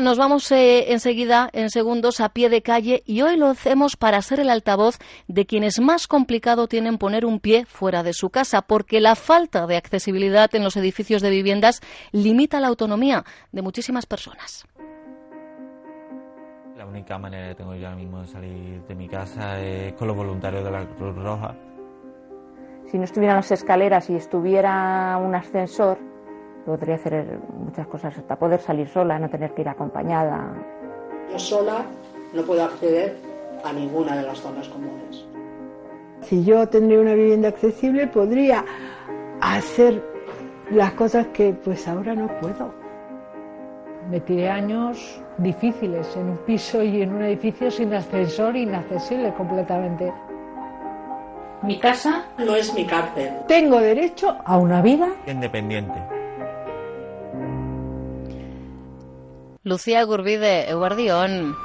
Nos vamos eh, enseguida, en segundos, a pie de calle y hoy lo hacemos para ser el altavoz de quienes más complicado tienen poner un pie fuera de su casa, porque la falta de accesibilidad en los edificios de viviendas limita la autonomía de muchísimas personas. La única manera que tengo yo ahora mismo de salir de mi casa es con los voluntarios de la Cruz Roja. Si no estuvieran las escaleras y estuviera un ascensor, podría hacer muchas cosas, hasta poder salir sola, no tener que ir acompañada. Yo sola no puedo acceder a ninguna de las zonas comunes. Si yo tendría una vivienda accesible, podría hacer las cosas que pues ahora no puedo. Me tiré años difíciles en un piso y en un edificio sin ascensor, inaccesible completamente. Mi casa no es mi cárcel. Tengo derecho a una vida independiente. Lucía Gurbide, Eguardión.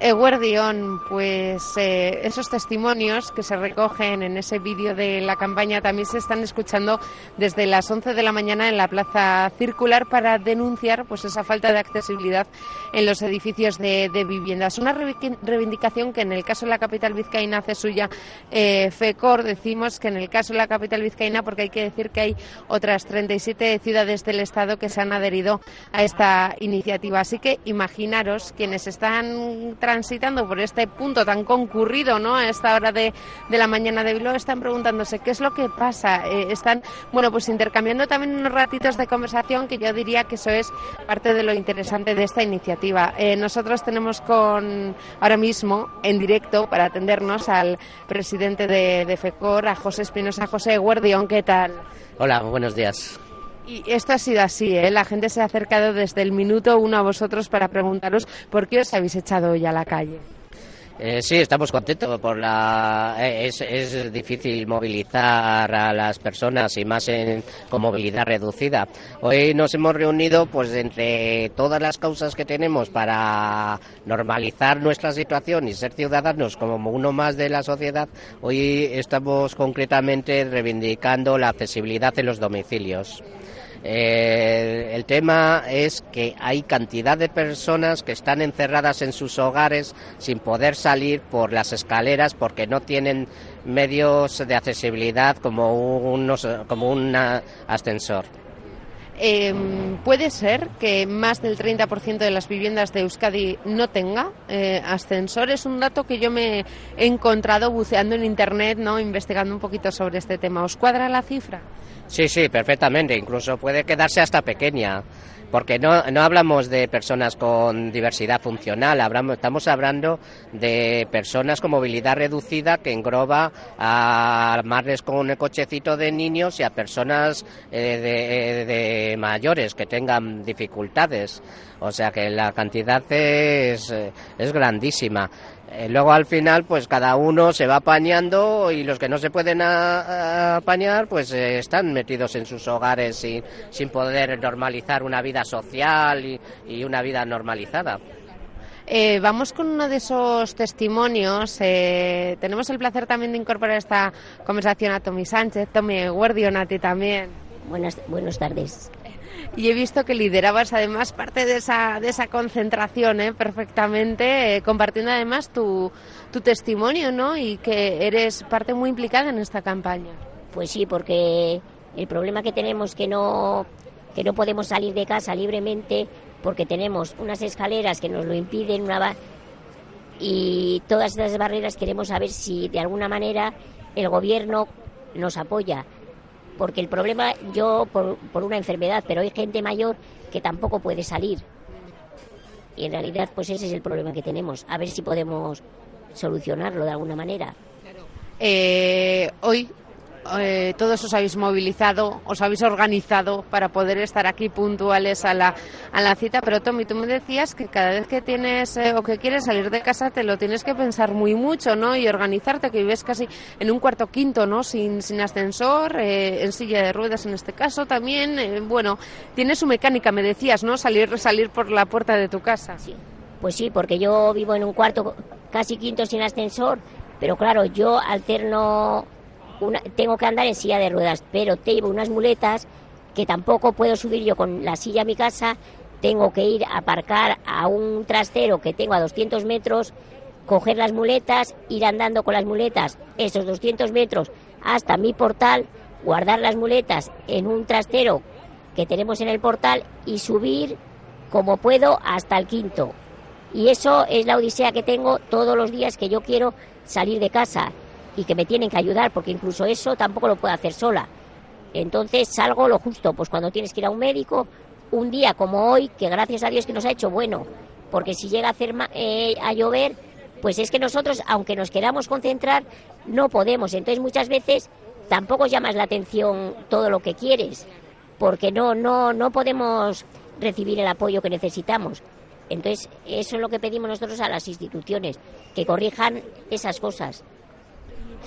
Eguardión, pues eh, esos testimonios que se recogen en ese vídeo de la campaña también se están escuchando desde las 11 de la mañana en la Plaza Circular para denunciar pues esa falta de accesibilidad en los edificios de, viviendas. Una reivindicación que en el caso de la capital vizcaína hace suya eh, FECOR. Decimos que en el caso de la capital vizcaína, porque hay que decir que hay otras 37 ciudades del Estado que se han adherido a esta iniciativa. Así que imaginaros quienes están transitando por este punto tan concurrido ¿no? a esta hora de, de la mañana de Bilbao están preguntándose qué es lo que pasa. Eh, están, bueno, pues intercambiando también unos ratitos de conversación que yo diría que eso es parte de lo interesante de esta iniciativa. Eh, nosotros tenemos con ahora mismo en directo para atendernos al presidente de, FECOR, a José Espinosa. José Guardión, ¿qué tal? Hola, buenos días. Y esto ha sido así, ¿eh? La gente se ha acercado desde el minuto uno a vosotros para preguntaros por qué os habéis echado hoy a la calle. Eh, sí, estamos contentos por la. Eh, es, difícil movilizar a las personas y más con movilidad reducida. Hoy nos hemos reunido, pues, entre todas las causas que tenemos para normalizar nuestra situación y ser ciudadanos como uno más de la sociedad. Hoy estamos concretamente reivindicando la accesibilidad en los domicilios. Eh, el tema es que hay cantidad de personas que están encerradas en sus hogares sin poder salir por las escaleras porque no tienen medios de accesibilidad como, unos, como un ascensor. Em, puede ser que más del 30% de las viviendas de Euskadi no tenga eh, ascensor. Es un dato que yo me he encontrado buceando en Internet, ¿no? investigando un poquito sobre este tema. ¿Os cuadra la cifra? Sí, sí, perfectamente. Incluso puede quedarse hasta pequeña. Porque no, no hablamos de personas con diversidad funcional, hablamos, estamos hablando de personas con movilidad reducida que engloba a madres con el cochecito de niños y a personas eh, de, mayores que tengan dificultades. O sea que la cantidad es, es grandísima. Eh, luego al final pues cada uno se va apañando y los que no se pueden apañar pues eh, están metidos en sus hogares sin, sin poder normalizar una vida social y, una vida normalizada. Eh, vamos con uno de esos testimonios. tenemos el placer también de incorporar esta conversación a Tommy Sánchez, Tommy Guardión, a ti también. Buenas, buenas tardes y he visto que liderabas además parte de esa, de esa concentración ¿eh? perfectamente, eh, compartiendo además tu, tu testimonio ¿no? y que eres parte muy implicada en esta campaña. Pues sí, porque el problema que tenemos que no, que no podemos salir de casa libremente porque tenemos unas escaleras que nos lo impiden una y todas esas barreras queremos saber si de alguna manera el gobierno nos apoya porque el problema yo por, por una enfermedad, pero hay gente mayor que tampoco puede salir. Y en realidad pues ese es el problema que tenemos. A ver si podemos solucionarlo de alguna manera. Eh, hoy eh, todos os habéis movilizado, os habéis organizado para poder estar aquí puntuales a la, a la cita. Pero Tommy, tú me decías que cada vez que tienes eh, o que quieres salir de casa te lo tienes que pensar muy mucho, ¿no? Y organizarte, que vives casi en un cuarto quinto, ¿no? Sin, sin ascensor, eh, en silla de ruedas en este caso también. bueno, tiene su mecánica, me decías, ¿no? Salir, salir por la puerta de tu casa. Sí. Pues sí, porque yo vivo en un cuarto casi quinto sin ascensor, pero claro, yo alterno tengo que andar en silla de ruedas, pero tengo unas muletas que tampoco puedo subir yo con la silla a mi casa, tengo que ir a aparcar a un trastero que tengo a 200 metros, coger las muletas, ir andando con las muletas esos 200 metros hasta mi portal, guardar las muletas en un trastero que tenemos en el portal y subir como puedo hasta el quinto. Y eso es la odisea que tengo todos los días que yo quiero salir de casa y que me tienen que ayudar, porque incluso eso tampoco lo puedo hacer sola. Entonces salgo lo justo, pues cuando tienes que ir a un médico, un día como hoy, que gracias a Dios que nos ha hecho bueno, porque si llega a, hacer, eh, a llover, pues es que nosotros, aunque nos queramos concentrar, no podemos. Entonces muchas veces tampoco llamas la atención todo lo que quieres, porque no, no, no podemos recibir el apoyo que necesitamos. Entonces, eso es lo que pedimos nosotros a las instituciones, que corrijan esas cosas.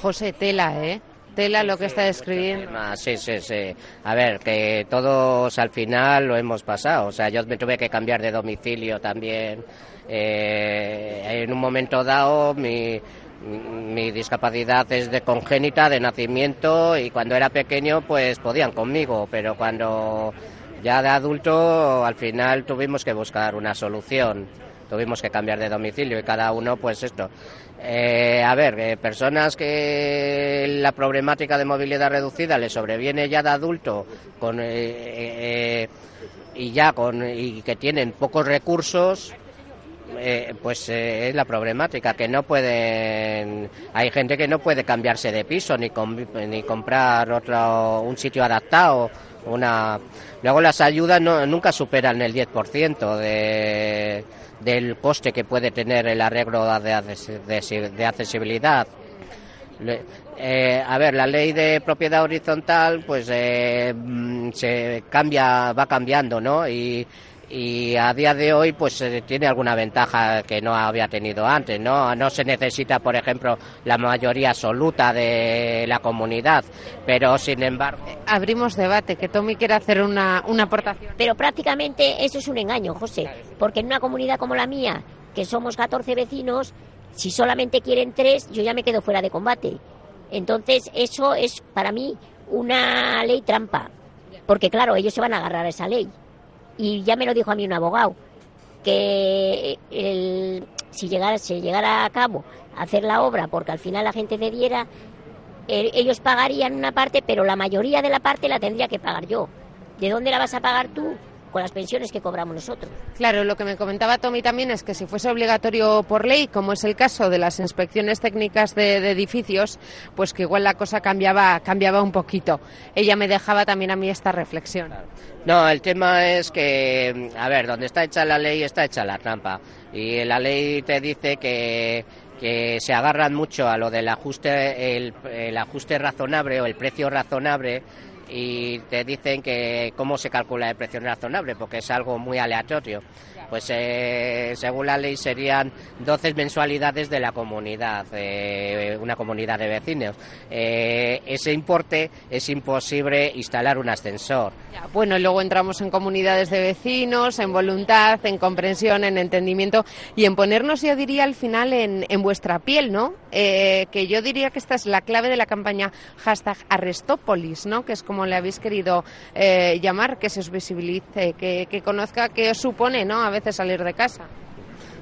José Tela, ¿eh? Tela lo que está describiendo. Sí, sí, sí. A ver, que todos al final lo hemos pasado. O sea, yo me tuve que cambiar de domicilio también. Eh, en un momento dado, mi, mi discapacidad es de congénita, de nacimiento, y cuando era pequeño, pues podían conmigo, pero cuando ya de adulto, al final tuvimos que buscar una solución. Tuvimos que cambiar de domicilio y cada uno, pues esto. Eh, a ver, eh, personas que la problemática de movilidad reducida le sobreviene ya de adulto con, eh, y ya con y que tienen pocos recursos, pues es la problemática que no pueden hay gente que no puede cambiarse de piso ni ni comprar otro un sitio adaptado una luego las ayudas no, nunca superan el 10% de del coste que puede tener el arreglo de, accesibilidad. Eh, a ver, la ley de propiedad horizontal, pues eh, mm, se cambia, va cambiando, ¿no? Y, y a día de hoy pues eh, tiene alguna ventaja que no había tenido antes, ¿no? No se necesita, por ejemplo, la mayoría absoluta de la comunidad, pero sin embargo... Abrimos debate, que Tommy quiere hacer una, una aportación. Pero prácticamente eso es un engaño, José, porque en una comunidad como la mía, que somos 14 vecinos, si solamente quieren tres, yo ya me quedo fuera de combate. Entonces, eso es para mí una ley trampa, porque claro, ellos se van a agarrar a esa ley y ya me lo dijo a mí un abogado, que si llegara, se llegara a cabo hacer la obra porque al final la gente cediera, ellos pagarían una parte, pero la mayoría de la parte la tendría que pagar yo. ¿De dónde la vas a pagar tú? Con las pensiones que cobramos nosotros. Claro, lo que me comentaba Tommy también es que si fuese obligatorio por ley, como es el caso de las inspecciones técnicas de, edificios, pues que igual la cosa cambiaba, cambiaba un poquito. Ella me dejaba también a mí esta reflexión. No, el tema es que, a ver, donde está hecha la ley está hecha la trampa. Y la ley te dice que que se agarran mucho a lo del ajuste, el ajuste razonable o el precio razonable y te dicen que cómo se calcula el precio razonable, porque es algo muy aleatorio. Pues eh, según la ley serían 12 mensualidades de la comunidad, eh, una comunidad de vecinos. Eh, ese importe es imposible instalar un ascensor. Bueno, luego entramos en comunidades de vecinos, en voluntad, en comprensión, en entendimiento y en ponernos, yo diría, al final en, en vuestra piel, ¿no? que yo diría que esta es la clave de la campaña hashtag Arrestópolis, ¿no? Que es como le habéis querido eh, llamar, que se os visibilice, que, conozca qué os supone ¿no? Veces salir de casa.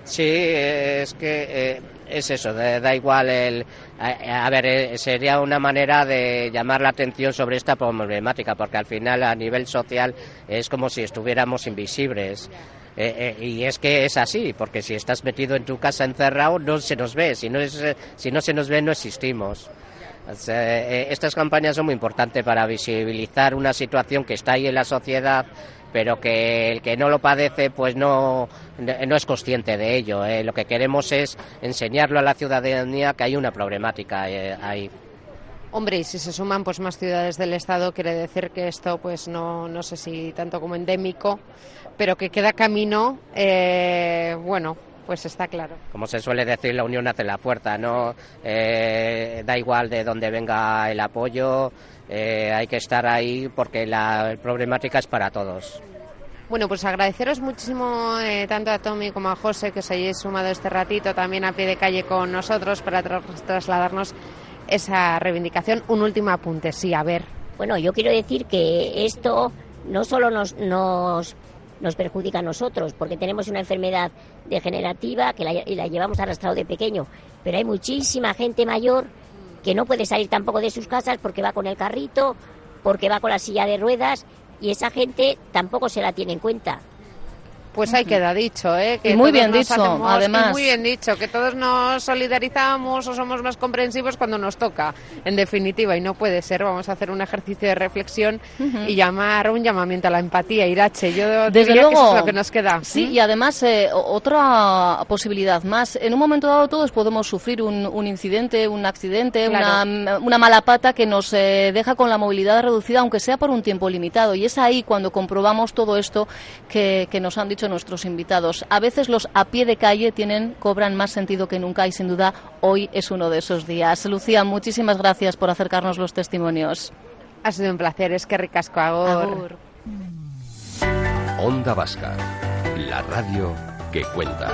Sí, es que eh, es eso, da igual el... A, ver, eh, sería una manera de llamar la atención sobre esta problemática, porque al final a nivel social es como si estuviéramos invisibles. y es que es así, porque si estás metido en tu casa encerrado no se nos ve, si no, es, si no se nos ve no existimos. Eh, estas campañas son muy importantes para visibilizar una situación que está ahí en la sociedad, pero que el que no lo padece pues no, no es consciente de ello. Eh. Lo que queremos es enseñarlo a la ciudadanía que hay una problemática eh, ahí. Hombre, y si se suman pues más ciudades del Estado, quiere decir que esto, pues no, no sé si tanto como endémico, pero que queda camino, bueno, pues está claro. Como se suele decir, la unión hace la fuerza, ¿no? Eh, da igual de dónde venga el apoyo, eh, hay que estar ahí porque la problemática es para todos. Bueno, pues agradeceros muchísimo eh, tanto a Tommy como a José que se hayáis sumado este ratito también a pie de calle con nosotros para trasladarnos esa reivindicación. Un último apunte, sí, a ver. Bueno, yo quiero decir que esto no solo nos, nos nos perjudica a nosotros, porque tenemos una enfermedad degenerativa que la, y la llevamos arrastrado de pequeño. Pero hay muchísima gente mayor que no puede salir tampoco de sus casas porque va con el carrito, porque va con la silla de ruedas, y esa gente tampoco se la tiene en cuenta. Pues ahí queda dicho, ¿eh? Que muy bien dicho, además. muy bien dicho, que todos nos solidarizamos o somos más comprensivos cuando nos toca, en definitiva, y no puede ser. Vamos a hacer un ejercicio de reflexión y llamar un llamamiento a la empatía, Irache. Yo Desde diría luego, que eso es lo que nos queda. Sí, y además eh, otra posibilidad más. En un momento dado todos podemos sufrir un, un incidente, un accidente, una, una, mala pata que nos eh, deja con la movilidad reducida, aunque sea por un tiempo limitado. Y es ahí cuando comprobamos todo esto que, que nos han dicho nuestros invitados. A veces los a pie de calle tienen, cobran más sentido que nunca y sin duda hoy es uno de esos días. Lucía, muchísimas gracias por acercarnos los testimonios. Ha sido un placer, es que ricasco agor. Onda Vasca, la radio que cuenta.